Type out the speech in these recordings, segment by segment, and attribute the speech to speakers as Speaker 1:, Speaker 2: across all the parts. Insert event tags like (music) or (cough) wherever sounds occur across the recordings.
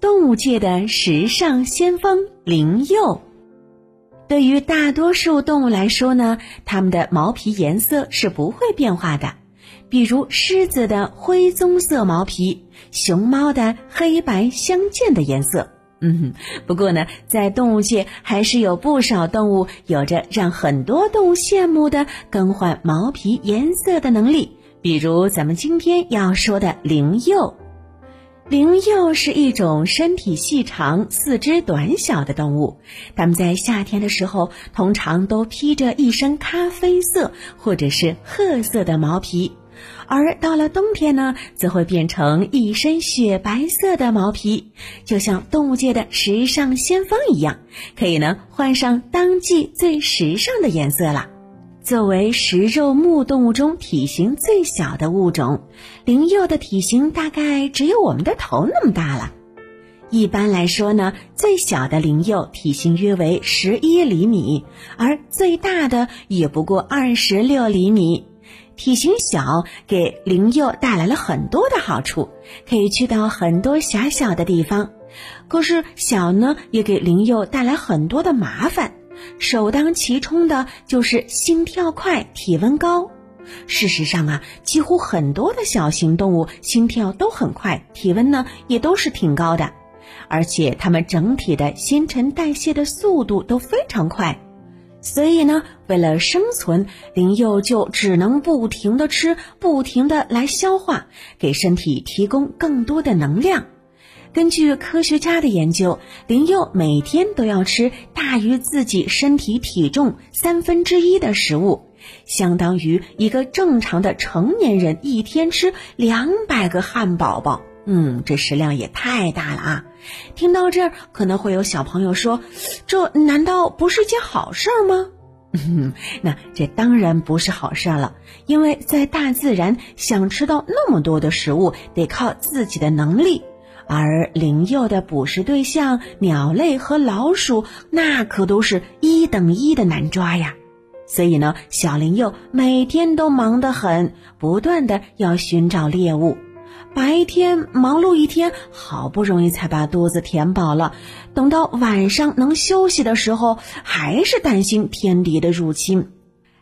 Speaker 1: 动物界的时尚先锋灵佑，对于大多数动物来说呢，它们的毛皮颜色是不会变化的。比如狮子的灰棕色毛皮，熊猫的黑白相间的颜色。嗯，不过呢，在动物界还是有不少动物有着让很多动物羡慕的更换毛皮颜色的能力。比如咱们今天要说的灵鼬。灵鼬是一种身体细长、四肢短小的动物。它们在夏天的时候，通常都披着一身咖啡色或者是褐色的毛皮，而到了冬天呢，则会变成一身雪白色的毛皮，就像动物界的时尚先锋一样，可以呢换上当季最时尚的颜色了。作为食肉目动物中体型最小的物种，灵鼬的体型大概只有我们的头那么大了。一般来说呢，最小的灵鼬体型约为十一厘米，而最大的也不过二十六厘米。体型小给灵鼬带来了很多的好处，可以去到很多狭小的地方。可是小呢，也给灵鼬带来很多的麻烦。首当其冲的就是心跳快、体温高。事实上啊，几乎很多的小型动物心跳都很快，体温呢也都是挺高的，而且它们整体的新陈代谢的速度都非常快。所以呢，为了生存，灵幼就只能不停的吃，不停的来消化，给身体提供更多的能量。根据科学家的研究，灵鼬每天都要吃大于自己身体体重三分之一的食物，相当于一个正常的成年人一天吃两百个汉堡包。嗯，这食量也太大了啊！听到这儿，可能会有小朋友说：“这难道不是件好事儿吗？” (laughs) 那这当然不是好事了，因为在大自然，想吃到那么多的食物，得靠自己的能力。而灵鼬的捕食对象鸟类和老鼠，那可都是一等一的难抓呀。所以呢，小灵鼬每天都忙得很，不断的要寻找猎物。白天忙碌一天，好不容易才把肚子填饱了，等到晚上能休息的时候，还是担心天敌的入侵。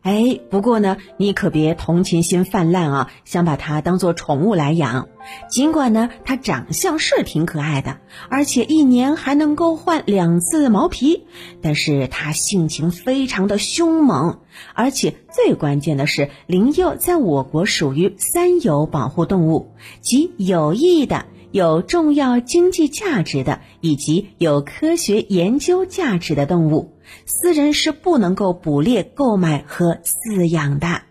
Speaker 1: 哎，不过呢，你可别同情心泛滥啊，想把它当做宠物来养。尽管呢，它长相是挺可爱的，而且一年还能够换两次毛皮，但是它性情非常的凶猛，而且最关键的是，灵鼬在我国属于三有保护动物，即有益的、有重要经济价值的以及有科学研究价值的动物。私人是不能够捕猎、购买和饲养的。